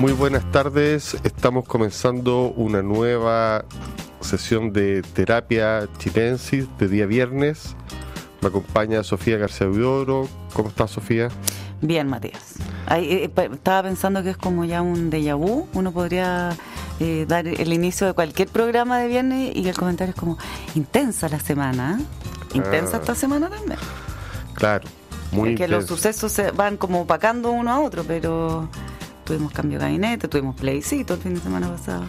Muy buenas tardes, estamos comenzando una nueva sesión de terapia chilensis de día viernes. Me acompaña Sofía García Vidoro. ¿Cómo estás, Sofía? Bien, Matías. Eh, estaba pensando que es como ya un déjà vu. Uno podría eh, dar el inicio de cualquier programa de viernes y el comentario es como intensa la semana. ¿eh? Intensa Ah. esta semana también. Claro, muy que los sucesos se van como opacando uno a otro, pero tuvimos cambio de gabinete, tuvimos plebiscito el fin de semana pasado.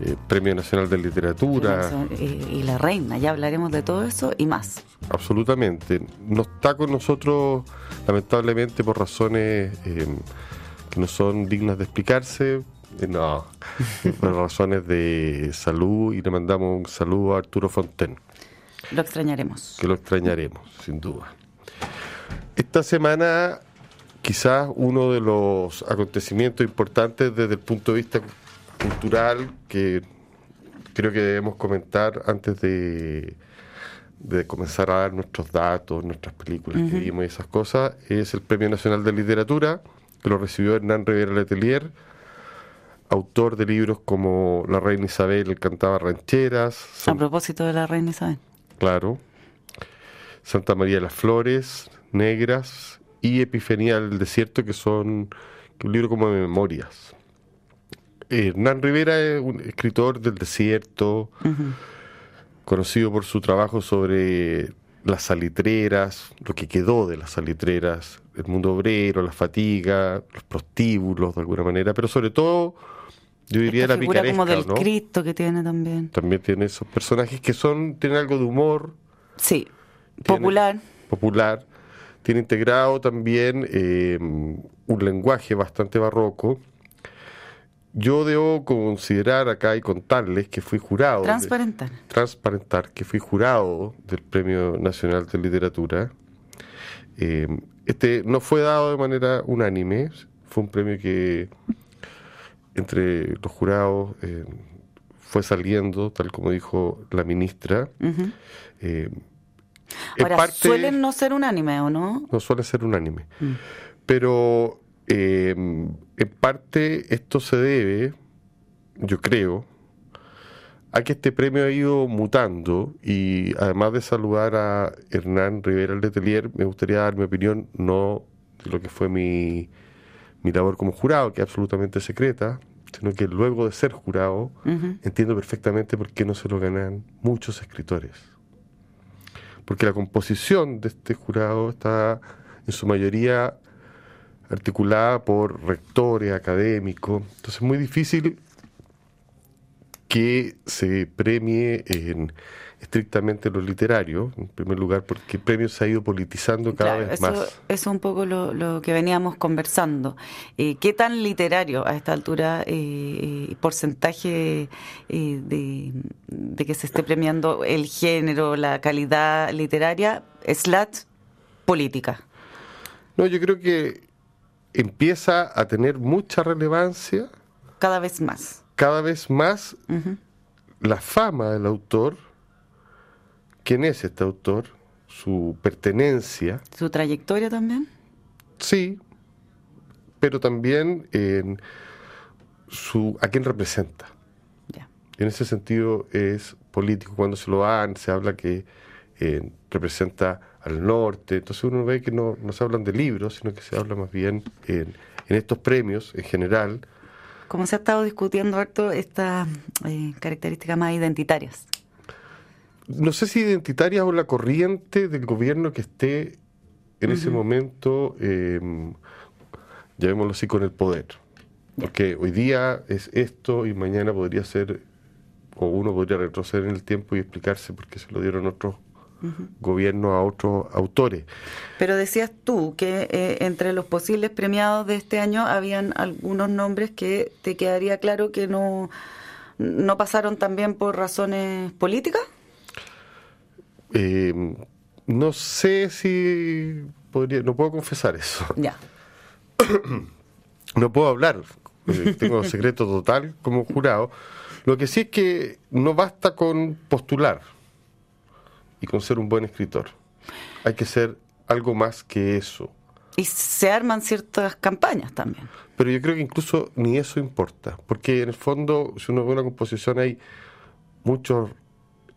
Eh, Premio Nacional de Literatura, y la reina, ya hablaremos de todo eso y más. absolutamente. No está con nosotros, lamentablemente, por razones eh, que no son dignas de explicarse. Eh, no, por razones de salud y le mandamos un saludo a Arturo Fonten. Lo extrañaremos. que lo extrañaremos, sin duda. Esta semana, quizás uno de los acontecimientos importantes desde el punto de vista cultural que creo que debemos comentar antes de, de comenzar a dar nuestros datos, nuestras películas que vimos y esas cosas, es el Premio Nacional de Literatura, que lo recibió Hernán Rivera Letelier, autor de libros como La Reina Isabel cantaba rancheras, A propósito de la reina Isabel. Claro. Santa María de las Flores, Negras y Epifanía del Desierto, que son un libro como de memorias. Hernán Rivera es un escritor del desierto, conocido por su trabajo sobre las salitreras, lo que quedó de las salitreras, el mundo obrero, la fatiga, los prostíbulos de alguna manera, pero sobre todo, yo diría Esta la picaresca, como del ¿no? Cristo que tiene también. También tiene esos personajes que son tienen algo de humor, Sí, popular, tiene integrado también eh, un lenguaje bastante barroco. Yo debo considerar acá y contarles que fui jurado. de- Transparentar. transparentar que fui jurado del Premio Nacional de Literatura. Eh, este no fue dado de manera unánime, fue un premio que entre los jurados eh, fue saliendo, tal como dijo la ministra. Eh, en Ahora, parte- suelen no ser unánime, ¿o no? no suele ser unánime. Pero eh, en parte esto se debe, yo creo, a que este premio ha ido mutando y además de saludar a Hernán Rivera Letelier, me gustaría dar mi opinión, no de lo que fue mi, mi labor como jurado, que es absolutamente secreta, sino que luego de ser jurado, entiendo perfectamente por qué no se lo ganan muchos escritores. Porque la composición de este jurado está en su mayoría articulada por rectores, académicos. Entonces es muy difícil que se premie en estrictamente lo literario, en primer lugar, porque el premio se ha ido politizando cada Claro, vez eso, más. eso es un poco lo, lo que veníamos conversando. Eh, ¿Qué tan literario a esta altura, eh, eh, porcentaje eh, de, de que se esté premiando el género, la calidad literaria, slash política? No, yo creo que empieza a tener mucha relevancia Cada vez más. cada vez más la fama del autor, quién es este autor, su pertenencia, ¿Su trayectoria también? sí, pero también en su a quién representa. Ya. Y en ese sentido es político. Cuando se lo dan, se habla que eh, representa al norte. Entonces uno ve que no, no se hablan de libros, sino que se habla más bien en, en estos premios en general. Como se ha estado discutiendo harto estas eh, características más identitarias. No sé si identitaria o la corriente del gobierno que esté en ese momento, eh, llamémoslo así, con el poder. Porque hoy día es esto y mañana podría ser, o uno podría retroceder en el tiempo y explicarse por qué se lo dieron otros gobiernos a otros autores. Pero decías tú que eh, entre los posibles premiados de este año habían algunos nombres que te quedaría claro que no, no pasaron también por razones políticas. Eh, no sé si podría, no puedo confesar eso. Ya. No puedo hablar, eh, tengo secreto total como jurado. Lo que sí es que no basta con postular y con ser un buen escritor. Hay que ser algo más que eso. Y se arman ciertas campañas también. pero yo creo que incluso ni eso importa, porque en el fondo, si uno ve una composición, hay muchos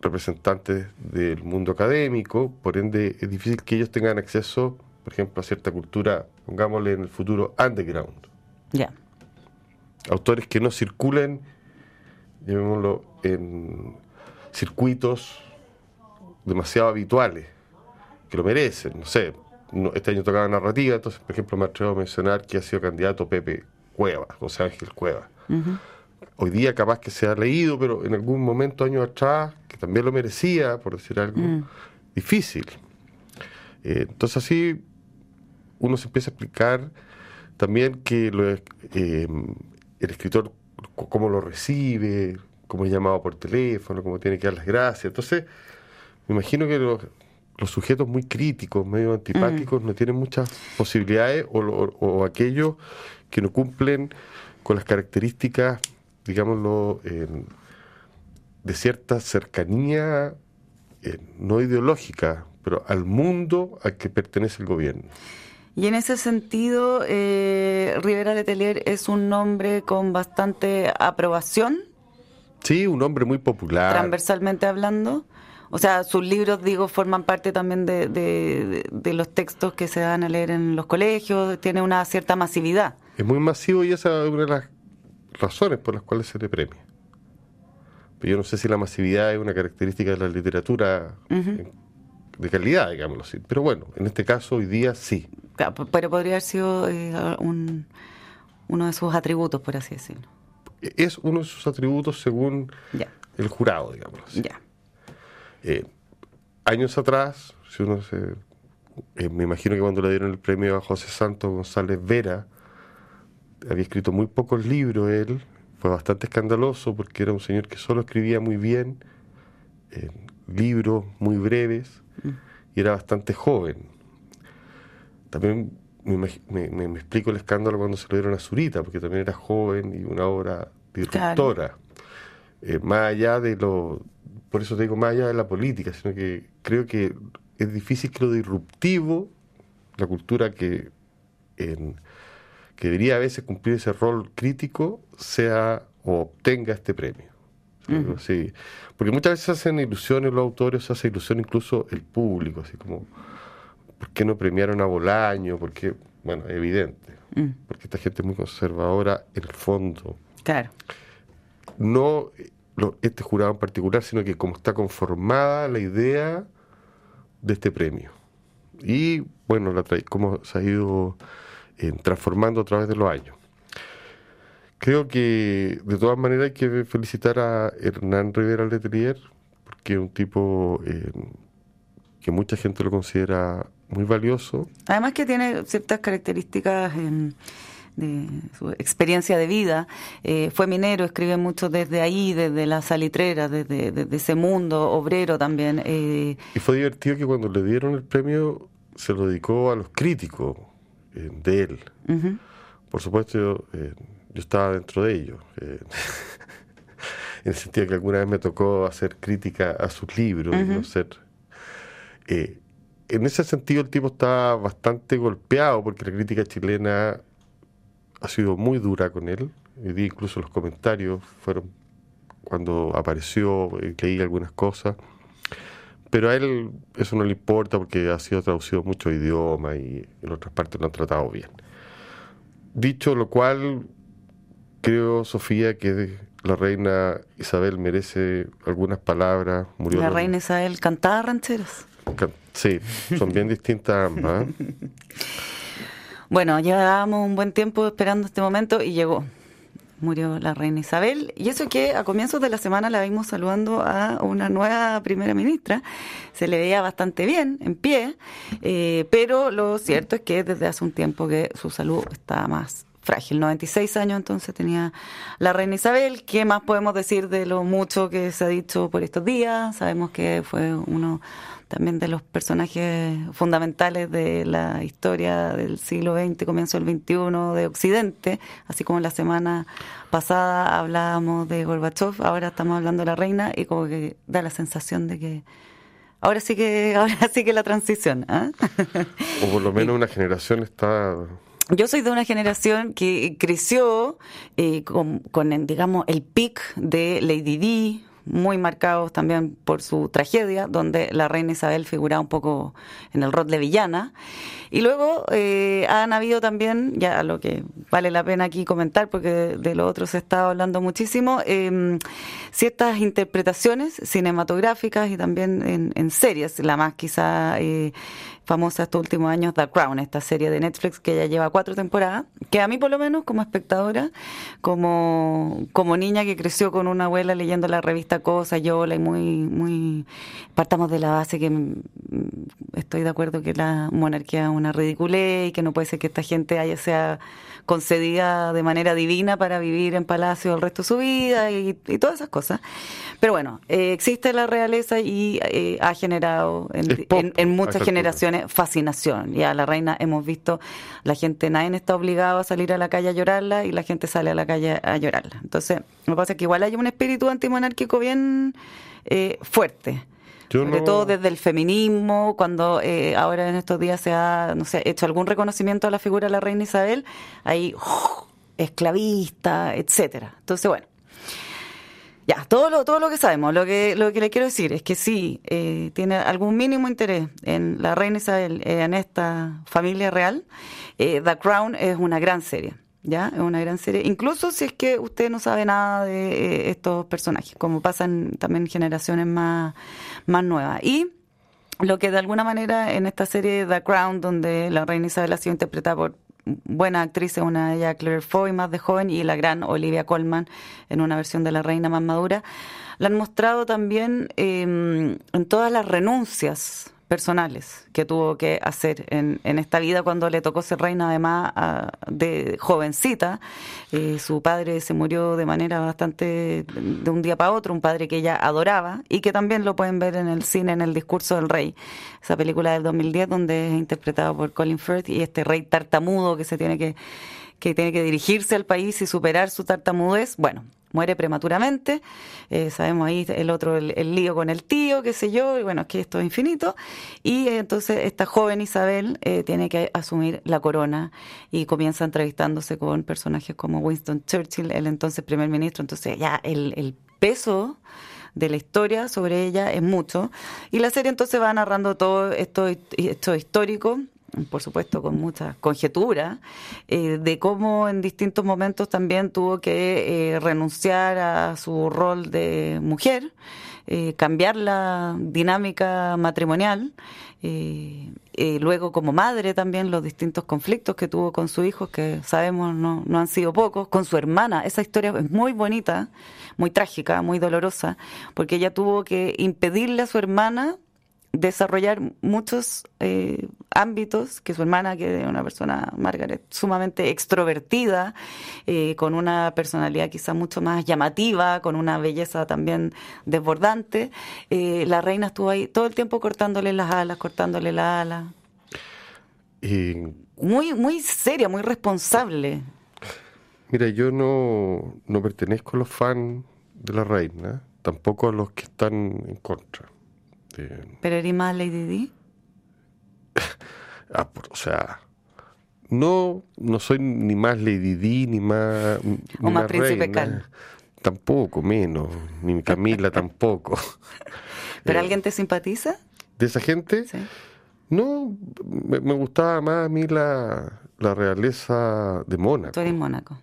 representantes del mundo académico, por ende es difícil que ellos tengan acceso, por ejemplo, a cierta cultura, pongámosle en el futuro, underground. Ya. Autores que no circulen, llamémoslo, en circuitos demasiado habituales, que lo merecen, no sé. este año tocaba narrativa, entonces, por ejemplo, me atrevo a mencionar que ha sido candidato Pepe Cueva, José Ángel Cueva. Hoy día capaz que se ha leído, pero en algún momento, años atrás, que también lo merecía, por decir algo, mm. difícil. Eh, entonces así uno se empieza a explicar también que eh, el escritor cómo lo recibe, cómo es llamado por teléfono, cómo tiene que dar las gracias. Entonces, me imagino que los, sujetos muy críticos, medio antipáticos, mm. no tienen muchas posibilidades o, aquellos que no cumplen con las características, digámoslo, de cierta cercanía no ideológica, pero al mundo al que pertenece el gobierno. Y en ese sentido, eh, Rivera Letelier es un nombre con bastante aprobación. Sí, un hombre muy popular. Transversalmente hablando. O sea, sus libros, digo, forman parte también de, de, los textos que se dan a leer en los colegios, tiene una cierta masividad. Es muy masivo y esa es una de las razones por las cuales se le premia. Pero yo no sé si la masividad es una característica de la literatura de calidad, digámoslo así. Pero bueno, en este caso hoy día sí. pero podría haber sido eh, un, uno de sus atributos, por así decirlo. Es uno de sus atributos según el jurado, digámoslo así. Eh, años atrás, si uno se, eh, me imagino que cuando le dieron el premio a José Santos González Vera, había escrito muy pocos libros él, fue bastante escandaloso porque era un señor que solo escribía muy bien, libros muy breves, y era bastante joven. También me, explico el escándalo cuando se lo dieron a Zurita, porque también era joven y una obra disruptora. Eh, más allá de lo. Por eso te digo, más allá de la política, sino que creo que es difícil que lo disruptivo, la cultura que, que debería a veces cumplir ese rol crítico, sea o obtenga este premio. Sí, porque muchas veces hacen ilusiones los autores, se hace ilusión incluso el público, así como, ¿por qué no premiaron a Bolaño? Porque, bueno, evidente, mm. porque esta gente es muy conservadora en el fondo. Claro. No este jurado en particular, sino que como está conformada la idea de este premio. Y, bueno, la cómo se ha ido eh, transformando a través de los años. Creo que de todas maneras hay que felicitar a Hernán Rivera Letelier, porque es un tipo eh, que mucha gente lo considera muy valioso. Además que tiene ciertas características de su experiencia de vida. Eh, fue minero, escribe mucho desde ahí, desde la salitrera, desde, ese mundo obrero también. Eh. Y fue divertido que cuando le dieron el premio se lo dedicó a los críticos de él. Por supuesto, yo estaba dentro de ellos. Eh, en el sentido que alguna vez me tocó hacer crítica a sus libros y no ser. Eh, en ese sentido, el tipo está bastante golpeado porque la crítica chilena ha sido muy dura con él. Y incluso los comentarios fueron cuando apareció, eh, leí algunas cosas. Pero a él eso no le importa porque ha sido traducido a muchos idiomas y en otras partes lo han tratado bien. Dicho lo cual, Creo, Sofía, que la reina Isabel merece algunas palabras. Murió la reina Isabel cantaba rancheras. sí, son bien distintas ambas. ¿eh? Bueno, llevábamos un buen tiempo esperando este momento y llegó. Murió la reina Isabel. Y eso que a comienzos de la semana la vimos saludando a una nueva primera ministra. Se le veía bastante bien, en pie, eh, pero lo cierto es que desde hace un tiempo que su salud está más frágil, 96 años entonces tenía la reina Isabel. ¿Qué más podemos decir de lo mucho que se ha dicho por estos días? Sabemos que fue uno también de los personajes fundamentales de la historia del siglo XX, comienzo del XXI de Occidente, así como la semana pasada hablábamos de Gorbachev, ahora estamos hablando de la reina y como que da la sensación de que ahora sí que ahora sí que la transición. ¿ah? O por lo menos una generación está yo soy de una generación que creció eh, con, con, digamos, el pic de Lady Di, muy marcados también por su tragedia, donde la reina Isabel figuraba un poco en el rol de villana. Y luego eh, han habido también, ya lo que vale la pena aquí comentar, porque de, lo otro se está hablando muchísimo, eh, ciertas interpretaciones cinematográficas y también en, en series, la más quizá eh, famosa estos últimos años, The Crown, esta serie de Netflix que ya lleva cuatro temporadas, que a mí por lo menos como espectadora, como, como niña que creció con una abuela leyendo la revista Cosa, Yola y muy, muy, partamos de la base que mm, estoy de acuerdo que la monarquía es una ridiculez y que no puede ser que esta gente haya sea concedida de manera divina para vivir en palacio el resto de su vida y, todas esas cosas. Pero bueno, eh, existe la realeza y eh, ha generado en muchas generaciones fascinación. Y a la reina hemos visto, la gente, nadie está obligado a salir a la calle a llorarla y la gente sale a la calle a llorarla. Entonces, me pasa que igual hay un espíritu antimonárquico bien eh, fuerte. sobre todo desde el feminismo, cuando eh, ahora en estos días se ha, no sé, hecho algún reconocimiento a la figura de la reina Isabel, hay esclavista, etcétera. Entonces, bueno, ya, todo lo, todo lo que sabemos, lo que, lo que le quiero decir es que sí, eh, tiene algún mínimo interés en la reina Isabel, eh, en esta familia real, eh, The Crown es una gran serie, ¿ya? Es una gran serie, incluso si es que usted no sabe nada de estos personajes, como pasan también generaciones más, más nuevas. Y lo que de alguna manera en esta serie The Crown, donde la reina Isabel ha sido interpretada por buena actriz, una de ellas Claire Foy, más de joven, y la gran Olivia Colman en una versión de La Reina más madura, la han mostrado también em, en todas las renuncias personales que tuvo que hacer en, en esta vida cuando le tocó ser reina además de jovencita. Eh, su padre se murió de manera bastante de un día para otro, un padre que ella adoraba y que también lo pueden ver en el cine en el discurso del rey, esa película del 2010 donde es interpretado por Colin Firth y este rey tartamudo que se tiene que que tiene que dirigirse al país y superar su tartamudez. Bueno, muere prematuramente. Eh, sabemos ahí el otro, el, lío con el tío, qué sé yo, y bueno, es que esto es infinito. Y eh, entonces esta joven Isabel eh, tiene que asumir la corona y comienza entrevistándose con personajes como Winston Churchill, el entonces primer ministro. Entonces ya el, el peso de la historia sobre ella es mucho. Y la serie entonces va narrando todo esto, esto histórico por supuesto con mucha conjetura, eh, de cómo en distintos momentos también tuvo que eh, renunciar a su rol de mujer, eh, cambiar la dinámica matrimonial, luego como madre también los distintos conflictos que tuvo con su hijo, que sabemos no, no han sido pocos, con su hermana. Esa historia es muy bonita, muy trágica, muy dolorosa, porque ella tuvo que impedirle a su hermana desarrollar muchos ámbitos que su hermana, que es una persona, Margaret, sumamente extrovertida, eh, con una personalidad quizá mucho más llamativa, con una belleza también desbordante, eh, la reina estuvo ahí todo el tiempo cortándole las alas, cortándole las alas. muy, muy seria, muy responsable. Mira, yo no, no pertenezco a los fans de la reina, tampoco a los que están en contra. Este, ¿Pero eres más Lady Di? Ah, o sea, no, no soy ni más Lady Di, ni más. o más, Príncipe Cal. Tampoco, menos. Ni Camila tampoco. ¿Pero eh, alguien te simpatiza? ¿De esa gente? Sí. No, me, gustaba más a mí la, la realeza de Mónaco. Tú eres Mónaco.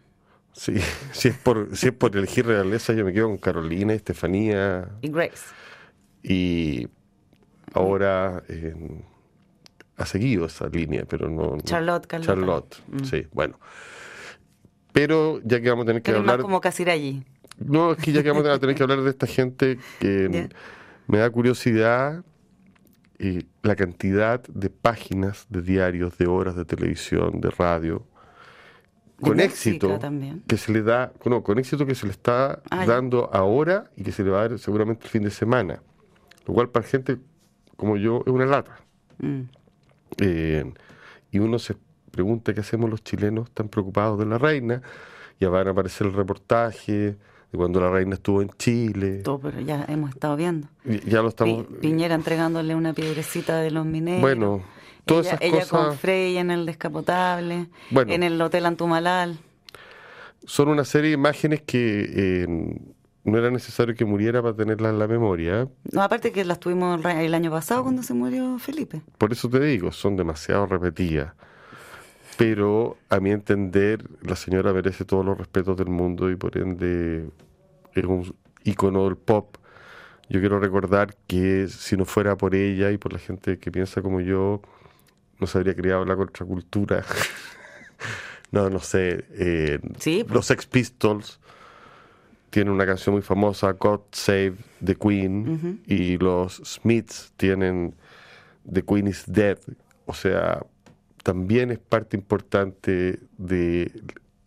Sí, si es, por, si es por elegir realeza, yo me quedo con Carolina, Estefanía. Y Grace. Y ahora eh, ha seguido esa línea, pero no... Charlotte, Charlotte, mm. sí, bueno. Pero ya que vamos a tener que hablar... Más como allí. No, es que ya que vamos a tener que hablar de esta gente que me da curiosidad eh, la cantidad de páginas, de diarios, de horas de televisión, de radio, con éxito que se le da, no, con éxito que se le está ah, dando ahora y que se le va a dar seguramente el fin de semana. Lo cual para gente como yo es una lata. Mm. Eh, y uno se pregunta qué hacemos los chilenos tan preocupados de la reina. Ya van a aparecer el reportaje de cuando la reina estuvo en Chile. Todo, pero ya hemos estado viendo. ya lo estamos. Piñera entregándole una piedrecita de los mineros. Bueno. todas ella, esas ella cosas con Frey en el descapotable, Bueno. en el Hotel Antumalal. son una serie de imágenes que eh, no era necesario que muriera para tenerlas en la memoria. No, aparte que las tuvimos el año pasado cuando se murió Felipe. Por eso te digo, son demasiado repetidas. Pero a mi entender, la señora merece todos los respetos del mundo y por ende es un ícono del pop. Yo quiero recordar que si no fuera por ella y por la gente que piensa como yo, no se habría creado la contracultura. no, no sé. eh, Sí, pues. los Sex Pistols tienen una canción muy famosa, God Save the Queen, y los Smiths tienen The Queen is Dead. O sea, también es parte importante de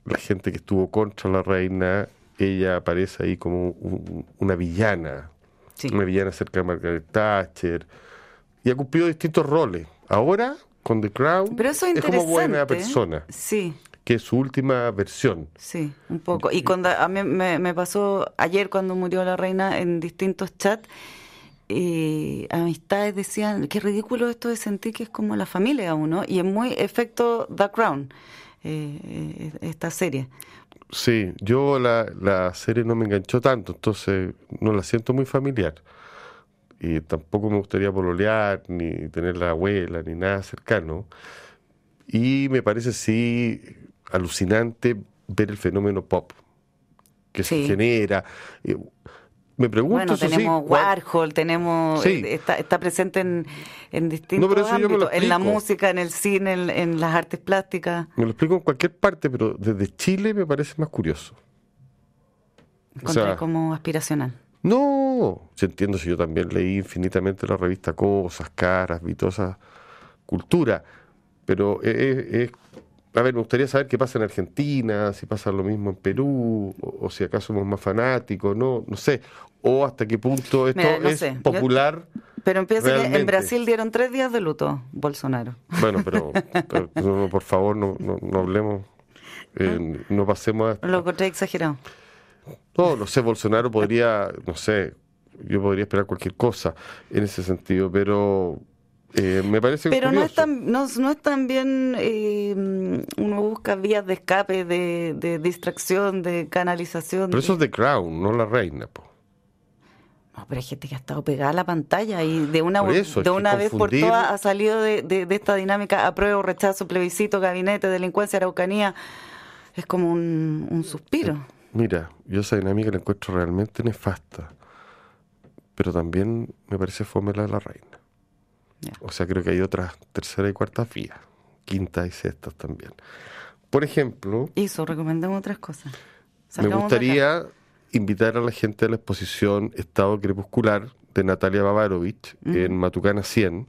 la gente que estuvo contra la reina. Ella aparece ahí como un- una villana, Sí. una villana cerca de Margaret Thatcher, y ha cumplido distintos roles. Ahora, con The Crown, Pero eso es es como buena persona, Sí, que es su última versión. sí, un poco. Y cuando a mí me, me pasó ayer cuando murió la reina en distintos chats, eh, amistades decían, qué ridículo esto de sentir que es como la familia a uno, y es muy efecto The Crown, eh, eh, esta serie. Sí, yo la, la serie no me enganchó tanto, entonces no la siento muy familiar. Y tampoco me gustaría pololear, ni tener la abuela, ni nada cercano. Y me parece sí alucinante ver el fenómeno pop que Sí. se genera. Me pregunto, Bueno, eso tenemos Warhol, tenemos Sí. eh, está, está presente en, en distintos lo ámbitos, en la música, en el cine, en, en las artes plásticas. Me lo explico en cualquier parte, pero desde Chile me parece más curioso. O Encontré sea, como aspiracional. No, entiendo si yo también leí infinitamente la revista Cosas, Caras, vi toda esa cultura, pero es- a ver, me gustaría saber qué pasa en Argentina, si pasa lo mismo en Perú, o, o si acaso somos más fanáticos, no, no sé, o hasta qué punto esto Mira, no es sé, yo- popular. Pero empieza que en Brasil dieron tres días de luto, Bolsonaro. Bueno, pero, pero, no, por favor, no, no, no hablemos, eh, no pasemos a, Lo encontré exagerado. No, no sé, Bolsonaro podría, no sé, yo podría esperar cualquier cosa en ese sentido, pero eh, me parece Pero no es tan, no, no es tan bien, eh, uno busca vías de escape, de, de distracción, de canalización. Pero de- eso es The Crown, no la reina, po. No, pero hay gente que ha estado pegada a la pantalla y de una, eso, de una vez por todas ha salido de, de- de esta dinámica apruebo, rechazo, plebiscito, gabinete, delincuencia, araucanía. Es como un, un suspiro. Mira, yo esa dinámica la encuentro realmente nefasta, pero también me parece fome la de la reina. O sea, creo que hay otras tercera y cuartas vías, quintas y sextas también. Por ejemplo, Eso, recomendemos otras cosas. Me Salgamos gustaría invitar a la gente a la exposición Estado Crepuscular de Natalia Bavarovich en Matucana 100,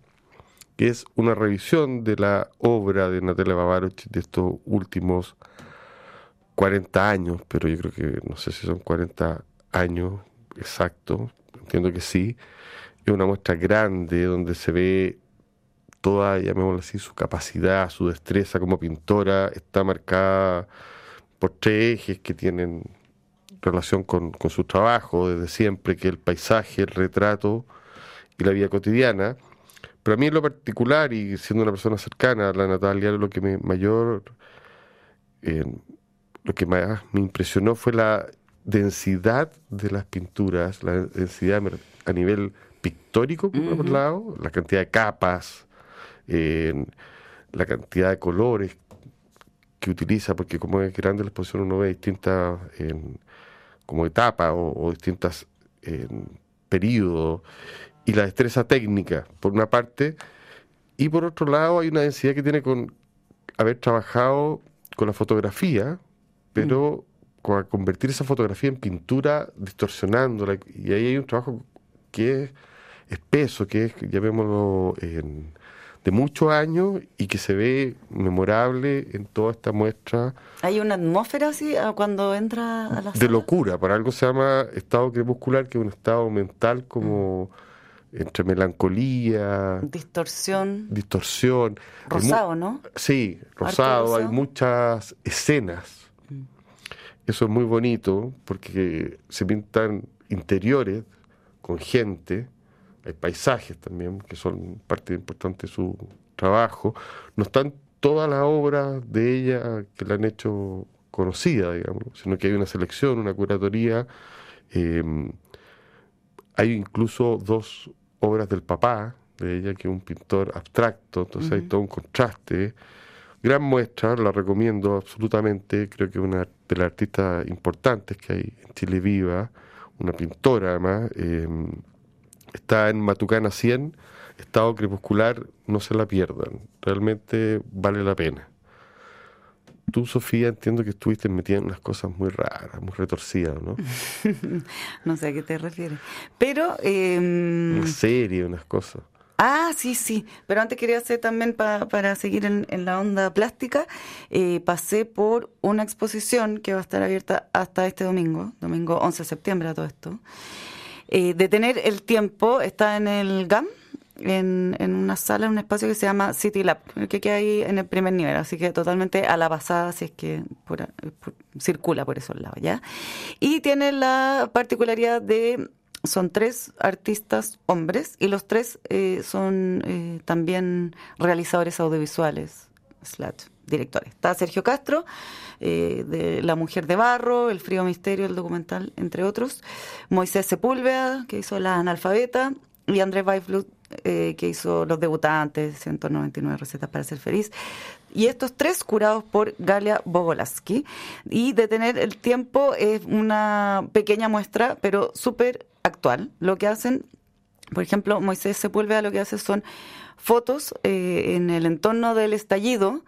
que es una revisión de la obra de Natalia Bavarovich de estos últimos 40 años, pero yo creo que no sé si son 40 años exactos, entiendo que sí. Es una muestra grande donde se ve toda, llamémoslo así, su capacidad, su destreza como pintora, está marcada por tres ejes que tienen relación con, con su trabajo desde siempre, que el paisaje, el retrato y la vida cotidiana. Pero a mí en lo particular, y siendo una persona cercana a la Natalia, lo que me mayor, eh, lo que más me impresionó fue la densidad de las pinturas, la densidad a nivel pictórico, por un lado, la cantidad de capas, eh, la cantidad de colores que utiliza, porque como es grande la exposición uno ve distintas como etapas o, o distintas en, periodos, y la destreza técnica, por una parte, y por otro lado hay una densidad que tiene con haber trabajado con la fotografía, pero con a convertir esa fotografía en pintura, distorsionándola, y ahí hay un trabajo que es espeso, que es, llamémoslo, en- de muchos años y que se ve memorable en toda esta muestra Hay una atmósfera así ah, cuando entra a la de sala? locura. Por algo se llama estado crepuscular, que es un estado mental como entre melancolía, Distorsión, distorsión. Rosado, ¿no? Sí, rosado, hay muchas escenas. Eso es muy bonito porque se pintan interiores con gente, hay paisajes también que son parte importante de su trabajo. No están todas las obras de ella que la han hecho conocida, digamos, sino que hay una selección, una curatoría. Em, hay incluso dos obras del papá de ella, que es un pintor abstracto, entonces hay todo un contraste. Gran muestra, la recomiendo absolutamente, creo que es una de las artistas importantes que hay en Chile Viva, una pintora además. Em, está en Matucana 100, estado crepuscular, no se la pierdan, realmente vale la pena. Tú, Sofía, entiendo que estuviste metida en unas cosas muy raras, muy retorcidas, ¿no? no sé a qué te refieres. Pero... Eh... Una serie, unas cosas. Ah, sí, sí. Pero antes quería hacer también para seguir en, la onda plástica, eh, pasé por una exposición que va a estar abierta hasta este domingo, domingo 11 de septiembre a todo esto. Eh, detener el tiempo está en el GAM, en, en, una sala, en un espacio que se llama City Lab, que queda ahí en el primer nivel, así que totalmente a la pasada, si es que circula por esos lados, ¿ya? Y tiene la particularidad de, son tres artistas hombres y los tres eh, son eh, también realizadores audiovisuales, slash, directores. Está Sergio Castro, eh, de La Mujer de Barro, El Frío Misterio, el documental, entre otros. Moisés Sepúlveda, que hizo La Analfabeta, y Andrés Weiflut, eh, que hizo Los Debutantes, 199 recetas para ser feliz. Y estos tres curados por Galia Bogolaski. Y Detener el Tiempo es una pequeña muestra, pero súper actual. Lo que hacen, por ejemplo, Moisés Sepúlveda lo que hace son fotos eh, en el entorno del estallido,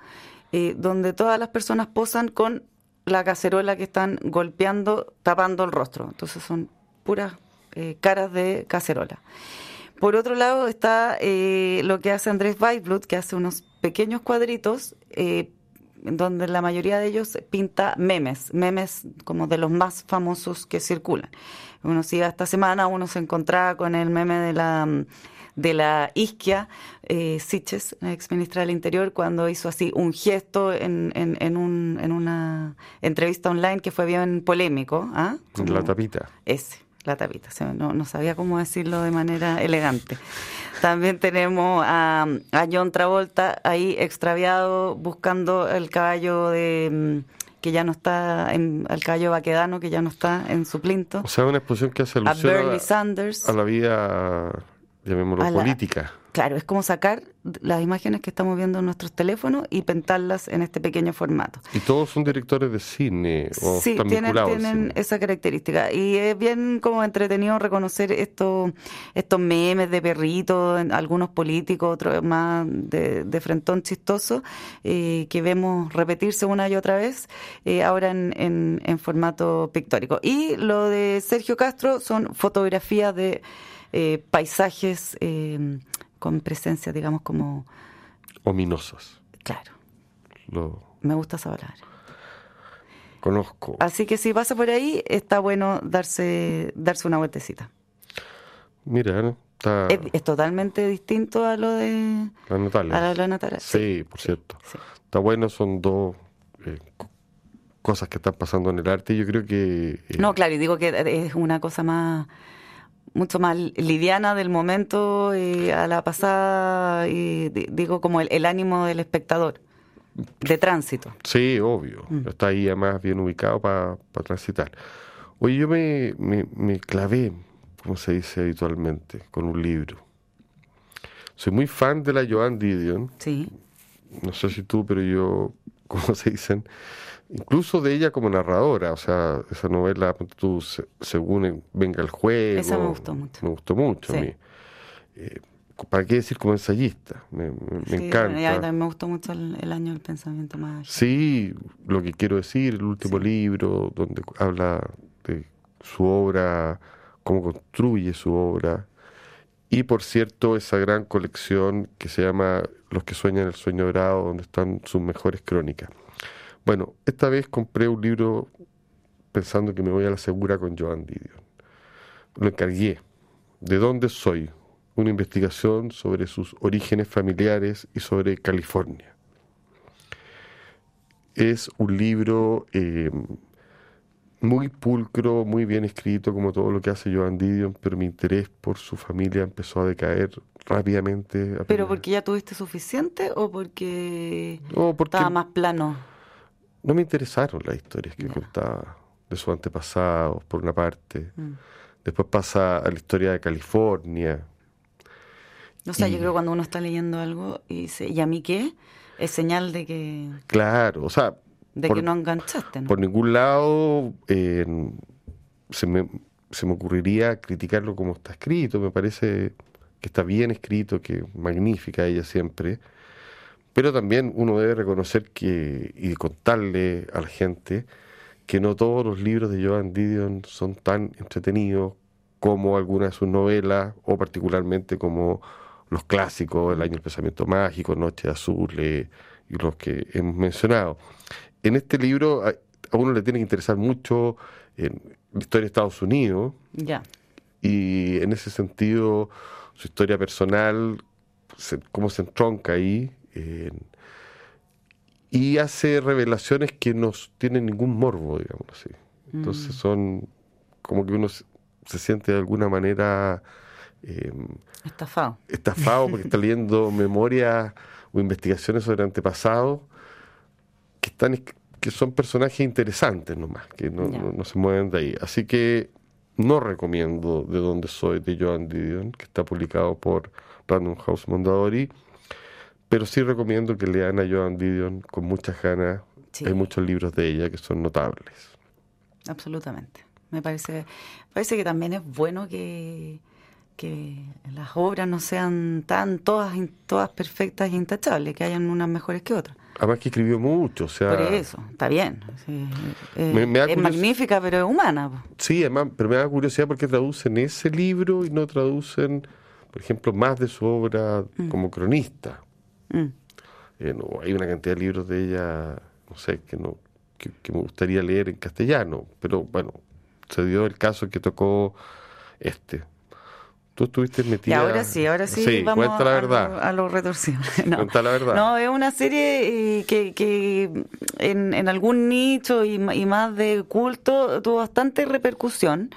eh, donde todas las personas posan con la cacerola que están golpeando, tapando el rostro. Entonces son puras caras de cacerola. Por otro lado está eh, lo que hace Andrés Weisblut, que hace unos pequeños cuadritos, eh, donde la mayoría de ellos pinta memes, memes como de los más famosos que circulan. Uno si esta semana, uno se encontraba con el meme de la de la Isquia eh, Siches, ex ministra del Interior, cuando hizo así un gesto en, en, en, un, en una entrevista online que fue bien polémico. ¿ah? la tapita. Ese la tapita, no, no, sabía cómo decirlo de manera elegante. También tenemos a, a John Travolta ahí extraviado buscando el caballo de mm, que ya no está, en, el caballo vaquedano que ya no está en su plinto. O sea, una exposición que hace alusión a, Sanders, a la vida, llamémoslo, política. Claro, es como sacar las imágenes que estamos viendo en nuestros teléfonos y pintarlas en este pequeño formato. ¿Y todos son directores de cine? O sí, tienen, tienen esa característica. Y es bien como entretenido reconocer estos, estos memes de perritos, algunos políticos, otros más de, de frentón chistoso, eh, que vemos repetirse una y otra vez, eh, ahora en, en, formato pictórico. Y lo de Sergio Castro son fotografías de eh, paisajes con presencia, digamos, como... Ominosas. Claro. Me gusta esa palabra. Conozco. Así que si pasa por ahí, está bueno darse, darse una vueltecita. Mira, Está... Es, totalmente distinto a lo de la Natalia. A la, Natalia. Sí, por cierto. Está bueno, son dos eh, cosas que están pasando en el arte. y Yo creo que... Eh, no, claro, y digo que es una cosa más mucho más liviana del momento y a la pasada, y digo, como el, ánimo del espectador de tránsito. Sí, obvio. Mm. Está ahí además bien ubicado para transitar. Oye, yo me, me, clavé, como se dice habitualmente, con un libro. Soy muy fan de la Joan Didion. Sí. No sé si tú, pero yo, como se dicen, incluso de ella como narradora, o sea, esa novela, tú, según Venga el Juego. Esa me gustó mucho. Me gustó mucho a mí. Eh, ¿Para qué decir como ensayista? Me, encanta. me gustó mucho el, año del pensamiento más. Sí, lo que quiero decir, el último libro, donde habla de su obra, cómo construye su obra. Y por cierto, esa gran colección que se llama Los que sueñan el sueño dorado, donde están sus mejores crónicas. Bueno, esta vez compré un libro pensando que me voy a la segura con Joan Didion. Lo encargué. ¿De dónde soy? Una investigación sobre sus orígenes familiares y sobre California. Es un libro, eh, muy pulcro, muy bien escrito, como todo lo que hace Joan Didion, pero mi interés por su familia empezó a decaer rápidamente. ¿Pero porque ya tuviste suficiente o porque, No, porque estaba más plano? No me interesaron las historias que contaba de sus antepasados, por una parte. Mm. Después pasa a la historia de California. O sea, yo creo que cuando uno está leyendo algo y dice, ¿y a mí qué? Es señal de que, Claro, o sea, de por, que no enganchaste, ¿no? por ningún lado eh, se, me, se me ocurriría criticarlo como está escrito. Me parece que está bien escrito, que magnífica ella siempre. Pero también uno debe reconocer que y contarle a la gente que no todos los libros de Joan Didion son tan entretenidos como algunas de sus novelas, o particularmente como los clásicos, El año del pensamiento mágico, Noche Azul eh, y los que hemos mencionado. En este libro a, a uno le tiene que interesar mucho la historia de Estados Unidos, Ya. y en ese sentido su historia personal, se- cómo se entronca ahí, eh, y hace revelaciones que no tienen ningún morbo, digamos así. Entonces son como que uno se, se siente de alguna manera eh, Estafado. estafado porque está leyendo memorias o investigaciones sobre antepasados que están es- que son personajes interesantes nomás, que no, no- no se mueven de ahí. Así que no recomiendo De dónde soy de Joan Didion, que está publicado por Random House Mondadori, pero sí recomiendo que lean a Joan Didion con muchas ganas. Sí. Hay muchos libros de ella que son notables. Absolutamente. Me parece, parece que también es bueno que, que las obras no sean tan todas, todas perfectas e intachables, que hayan unas mejores que otras. Además que escribió mucho, o sea... Por eso, está bien. sí. Eh, Me- me da es curios- magnífica, pero es humana. po. Sí, además, pero me da curiosidad porque traducen ese libro y no traducen, por ejemplo, más de su obra como cronista. Mm. Eh, no, hay una cantidad de libros de ella, no sé, que no que, que me gustaría leer en castellano, pero bueno, se dio el caso que tocó este. Tú estuviste Y metida. ahora sí, ahora sí, vamos cuenta la a, verdad. Lo, a lo retorcido. No. Cuenta la verdad. No, es una serie eh, que, que en, en algún nicho y, y más de culto tuvo bastante repercusión,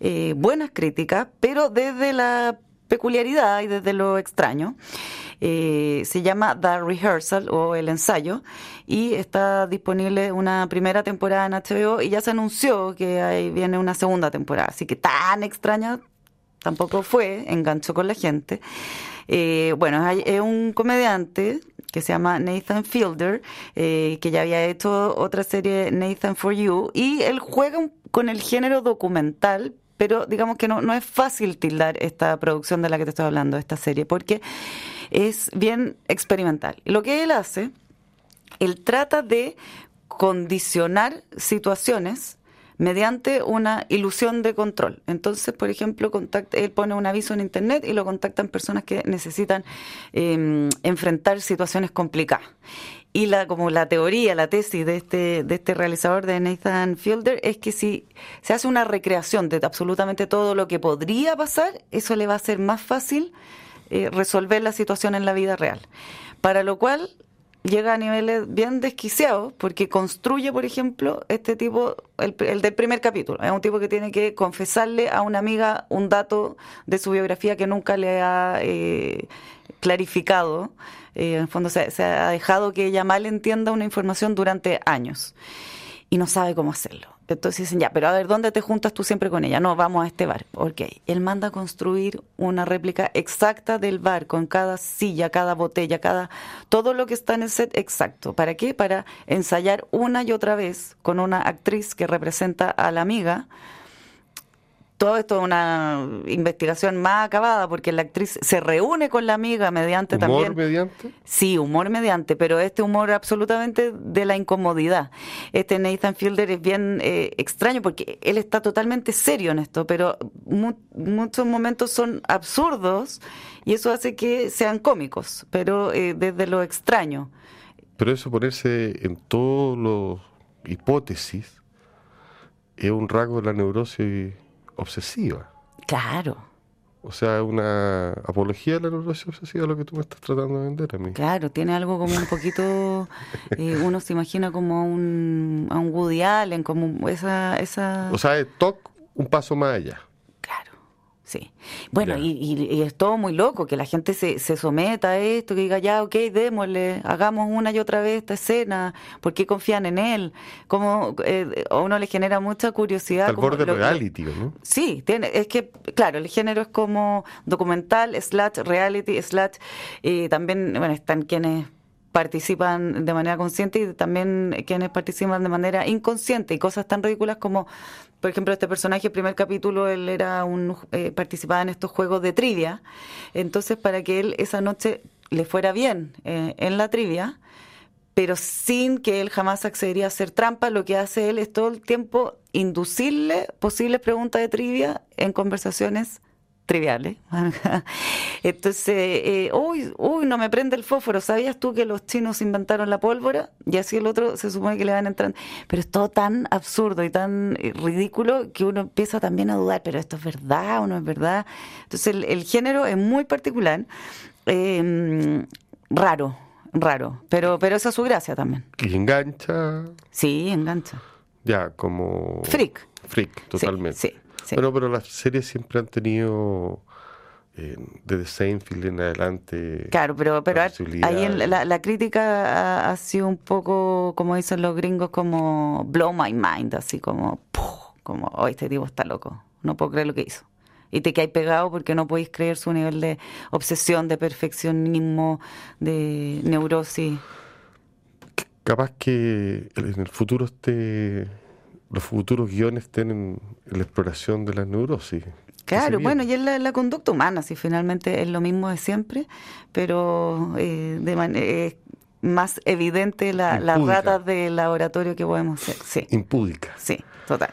eh, buenas críticas, pero desde la peculiaridad y desde lo extraño. Eh, se llama The Rehearsal o El Ensayo y está disponible una primera temporada en HBO y ya se anunció que ahí viene una segunda temporada, así que tan extraña tampoco fue, enganchó con la gente. Eh, bueno, hay- es un comediante que se llama Nathan Fielder, eh, que ya había hecho otra serie, Nathan for You, y él juega con el género documental, pero digamos que no, no es fácil tildar esta producción de la que te estoy hablando, esta serie, porque es bien experimental. Lo que él hace, él trata de condicionar situaciones mediante una ilusión de control. Entonces, por ejemplo, contacta, él pone un aviso en Internet y lo contactan personas que necesitan eh, enfrentar situaciones complicadas. Y la, como la teoría, la tesis de este, de este realizador, de Nathan Fielder, es que si se hace una recreación de absolutamente todo lo que podría pasar, eso le va a ser más fácil eh, resolver la situación en la vida real. Para lo cual llega a niveles bien desquiciados porque construye, por ejemplo, este tipo, el, el del primer capítulo. Es un tipo que tiene que confesarle a una amiga un dato de su biografía que nunca le ha eh, clarificado. Eh, en el fondo se, se ha dejado que ella mal entienda una información durante años y no sabe cómo hacerlo. Entonces dicen, ya, pero a ver, ¿dónde te juntas tú siempre con ella? No, vamos a este bar. Ok. Él manda a construir una réplica exacta del bar, con cada silla, cada botella, cada. todo lo que está en el set exacto. ¿Para qué? Para ensayar una y otra vez con una actriz que representa a la amiga. Todo esto es una investigación más acabada porque la actriz se reúne con la amiga mediante ¿Humor también. mediante? Sí, humor mediante, pero este humor absolutamente de la incomodidad. Este Nathan Fielder es bien eh, extraño porque él está totalmente serio en esto, pero mu- muchos momentos son absurdos y eso hace que sean cómicos, pero eh, desde lo extraño. Pero eso ponerse en todas las hipótesis es un rasgo de la neurosis obsesiva. Claro. O sea, una apología de la neurosis obsesiva lo que tú me estás tratando de vender a mí. Claro, tiene algo como un poquito, eh, uno se imagina como a un, a un Woody Allen, como esa... esa... O sea, es TOC un paso más allá. Sí. Bueno, y, es todo muy loco, que la gente se, se someta a esto, que diga, ya, ok, démosle, hagamos una y otra vez esta escena, ¿por qué confían en él? Como eh, a uno le genera mucha curiosidad. Al borde reality, ¿no? Sí, tiene, es que, claro, el género es como documental, slash reality, slash, y también, bueno, están quienes participan de manera consciente y también quienes participan de manera inconsciente y cosas tan ridículas como por ejemplo este personaje el primer capítulo él era un eh, participaba en estos juegos de trivia. Entonces para que él esa noche le fuera bien eh, en la trivia pero sin que él jamás accedería a hacer trampa, lo que hace él es todo el tiempo inducirle posibles preguntas de trivia en conversaciones triviales. Entonces, eh, uy, uy, no me prende el fósforo. ¿Sabías tú que los chinos inventaron la pólvora? Y así el otro se supone que le van entrando. Pero es todo tan absurdo y tan eh, ridículo que uno empieza también a dudar, pero esto es verdad o no es verdad. Entonces, el, género es muy particular, em, raro, raro, pero, pero esa es su gracia también. ¿Y engancha? Sí, engancha. Ya, como... Freak. Freak, totalmente. sí. Bueno, pero las series siempre han tenido eh, desde Seinfeld en adelante. Claro, pero, pero ahí en la, la, crítica ha, sido un poco, como dicen los gringos, como blow my mind, así como, como, oh, este tipo está loco, no puedo creer lo que hizo. Y te caes pegado porque no podéis creer su nivel de obsesión, de perfeccionismo, de neurosis. Capaz que en el futuro esté los futuros guiones tienen la exploración de la neurosis. Claro, bueno, y es la, conducta humana, si finalmente es lo mismo de siempre, pero eh, de manera más evidente la, las ratas del laboratorio que podemos hacer. Sí. Impúdica. Sí, total.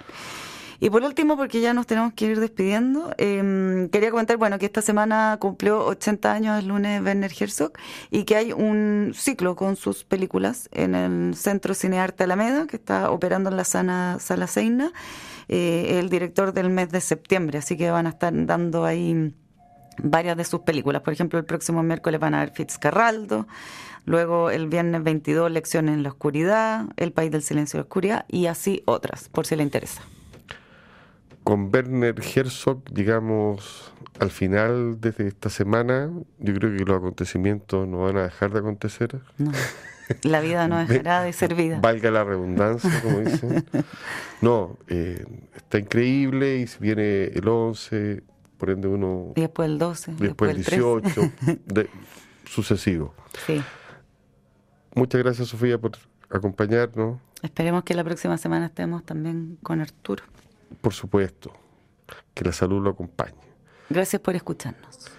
Y por último, porque ya nos tenemos que ir despidiendo, em, quería comentar, bueno, que esta semana cumplió 80 años el lunes Werner Herzog y que hay un ciclo con sus películas en el Centro Cinearte Alameda, que está operando en la sala, sala Seina, eh, el director del mes de septiembre, así que van a estar dando ahí varias de sus películas. Por ejemplo, el próximo miércoles van a ver Fitzcarraldo, luego el viernes 22 Lecciones en la Oscuridad, El País del Silencio y la Oscuridad y así otras, por si le interesa con Werner Herzog, digamos, al final de esta semana, yo creo que los acontecimientos no van a dejar de acontecer. No. La vida no dejará de ser vida. Valga la redundancia, como dicen. No, eh, está increíble y viene el 11, por ende uno... Y después el 12. Después, el 18, de, sucesivo. Sí. Muchas gracias, Sofía, por acompañarnos. Esperemos que la próxima semana estemos también con Arturo por supuesto, que la salud lo acompañe. Gracias por escucharnos.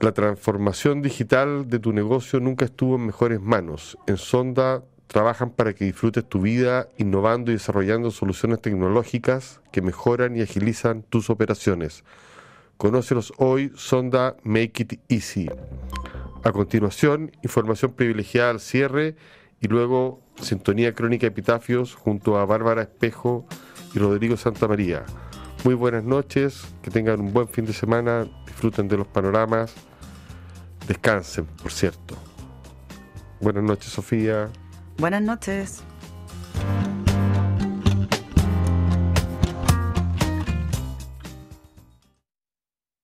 La transformación digital de tu negocio nunca estuvo en mejores manos. En Sonda trabajan para que disfrutes tu vida innovando y desarrollando soluciones tecnológicas que mejoran y agilizan tus operaciones. Conócelos hoy, Sonda Make It Easy. A continuación, información privilegiada al cierre y luego sintonía crónica epitafios junto a Bárbara Espejo y Rodrigo Santa María. Muy buenas noches, que tengan un buen fin de semana, disfruten de los panoramas, descansen, por cierto. Buenas noches, Sofía. Buenas noches.